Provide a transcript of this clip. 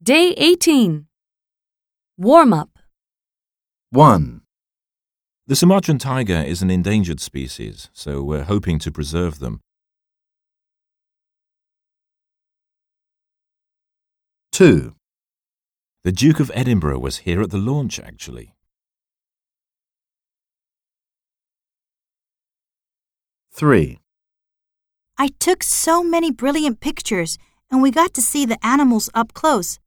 Day 18. Warm up. 1, The Sumatran tiger is an endangered species, so we're hoping to preserve them. 2, The Duke of Edinburgh was here at the launch, actually. 3, I took so many brilliant pictures, and we got to see the animals up close.